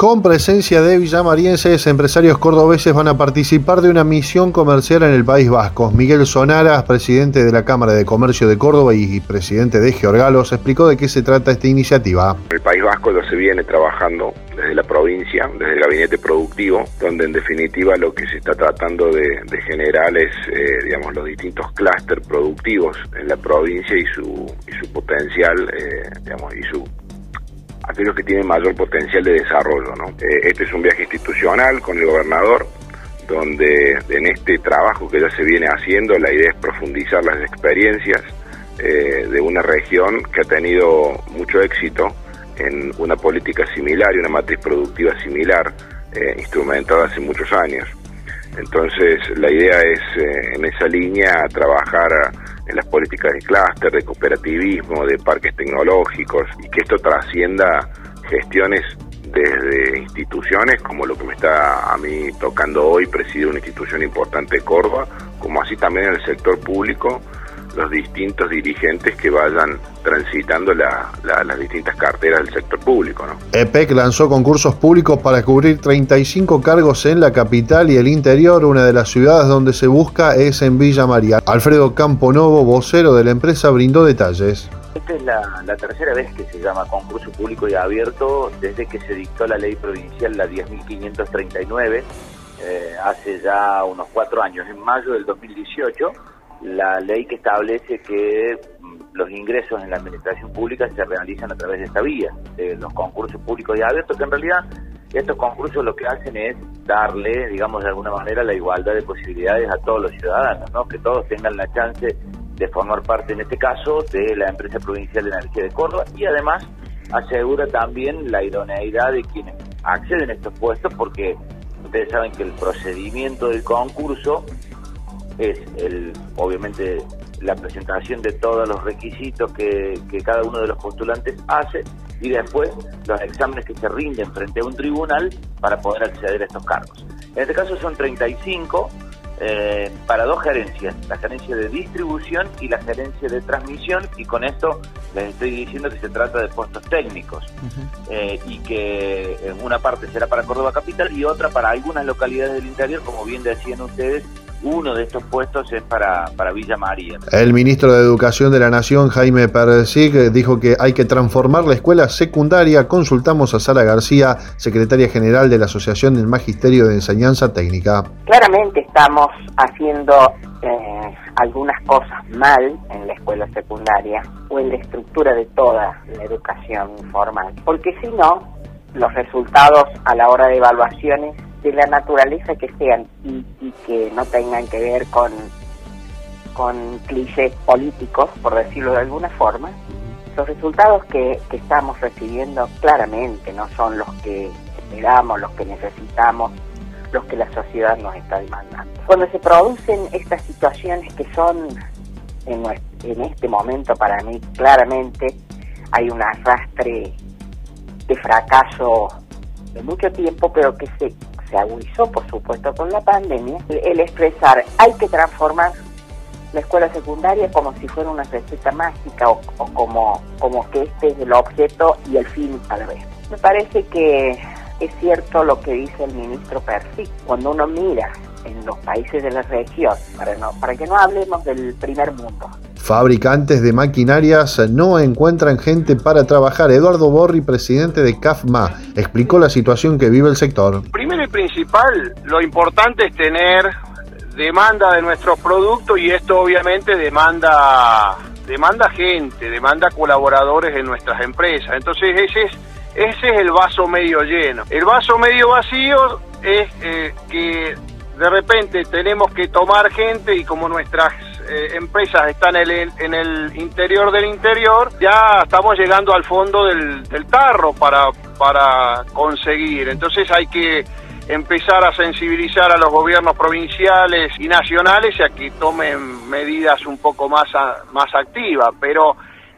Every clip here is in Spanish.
Con presencia de villamarienses, empresarios cordobeses van a participar de una misión comercial en el País Vasco. Miguel Sonaras, presidente de la Cámara de Comercio de Córdoba y presidente de Georgalos, explicó de qué se trata esta iniciativa. El País Vasco lo se viene trabajando desde la provincia, desde el gabinete productivo, donde en definitiva lo que se está tratando de, generar es, eh, digamos, los distintos clústeres productivos en la provincia y su, y su potencial, eh, digamos, y su aquellos que tienen mayor potencial de desarrollo. ¿no? Eh, este es un viaje institucional con el gobernador, donde en este trabajo que ya se viene haciendo la idea es profundizar las experiencias eh, de una región que ha tenido mucho éxito en una política similar y una matriz productiva similar, eh, instrumentada hace muchos años. Entonces, la idea es, en esa línea, trabajar en las políticas de clúster, de cooperativismo, de parques tecnológicos y que esto trascienda gestiones desde instituciones como lo que me está a mí tocando hoy, presidir una institución importante de Córdoba, como así también en el sector público, los distintos dirigentes que vayan transitando las distintas carteras del sector público. ¿no? EPEC lanzó concursos públicos para cubrir 35 cargos en la capital y el interior. Una de las ciudades donde se busca es en Villa María. Alfredo Camponovo, vocero de la empresa, brindó detalles. Esta es la, tercera vez que se llama concurso público y abierto desde que se dictó la ley provincial, la 10.539, eh, hace ya unos cuatro años, en mayo del 2018 la ley que establece que los ingresos en la administración pública se realizan a través de esta vía, de los concursos públicos y abiertos, que en realidad estos concursos lo que hacen es darle, digamos de alguna manera, la igualdad de posibilidades a todos los ciudadanos, ¿no? que todos tengan la chance de formar parte, en este caso, de la empresa provincial de energía de Córdoba y además asegura también la idoneidad de quienes acceden a estos puestos porque ustedes saben que el procedimiento del concurso es el, obviamente la presentación de todos los requisitos que, cada uno de los postulantes hace y después los exámenes que se rinden frente a un tribunal para poder acceder a estos cargos. En este caso son 35 eh, para dos gerencias, la gerencia de distribución y la gerencia de transmisión y con esto les estoy diciendo que se trata de puestos técnicos eh, y que en una parte será para Córdoba Capital y otra para algunas localidades del interior, como bien decían ustedes, uno de estos puestos es para, para Villa María. El ministro de Educación de la Nación, Jaime Persig, dijo que hay que transformar la escuela secundaria. Consultamos a Sara García, secretaria general de la Asociación del Magisterio de Enseñanza Técnica. Claramente estamos haciendo eh, algunas cosas mal en la escuela secundaria o en la estructura de toda la educación formal, porque si no, los resultados a la hora de evaluaciones de la naturaleza que sean y, que no tengan que ver con, con clichés políticos, por decirlo de alguna forma, los resultados que, que estamos recibiendo claramente no son los que esperamos, los que necesitamos, los que la sociedad nos está demandando. Cuando se producen estas situaciones que son en, en este momento para mí claramente hay un arrastre de fracaso de mucho tiempo, pero que se se agudizó, por supuesto, con la pandemia, el expresar hay que transformar la escuela secundaria como si fuera una receta mágica o, como, como que este es el objeto y el fin a la vez. Me parece que es cierto lo que dice el ministro Percy. Cuando uno mira en los países de la región, para, no, para que no hablemos del primer mundo, Fabricantes de maquinarias no encuentran gente para trabajar. Eduardo Borri, presidente de CAFMA, explicó la situación que vive el sector. Primero y principal, lo importante es tener demanda de nuestros productos y esto obviamente demanda demanda gente, demanda colaboradores en nuestras empresas. Entonces ese es ese es el vaso medio lleno. El vaso medio vacío es eh, que de repente tenemos que tomar gente y como nuestras eh, empresas están en el, en el, interior del interior, ya estamos llegando al fondo del, tarro para, para conseguir. Entonces hay que empezar a sensibilizar a los gobiernos provinciales y nacionales a que tomen medidas un poco más, más activas. Pero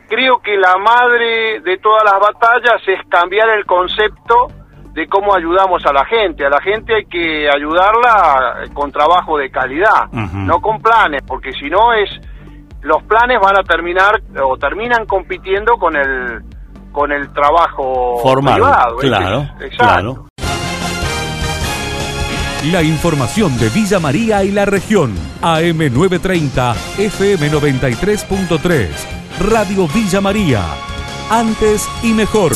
creo que la madre de todas las batallas es cambiar el concepto de cómo ayudamos a la gente. A la gente hay que ayudarla con trabajo de calidad, no con planes, porque si no es los planes van a terminar o terminan compitiendo con el con el trabajo Formal, privado. claro, Exacto. claro. La información de Villa María y la región. AM930, FM93.3. Radio Villa María. Antes y mejor.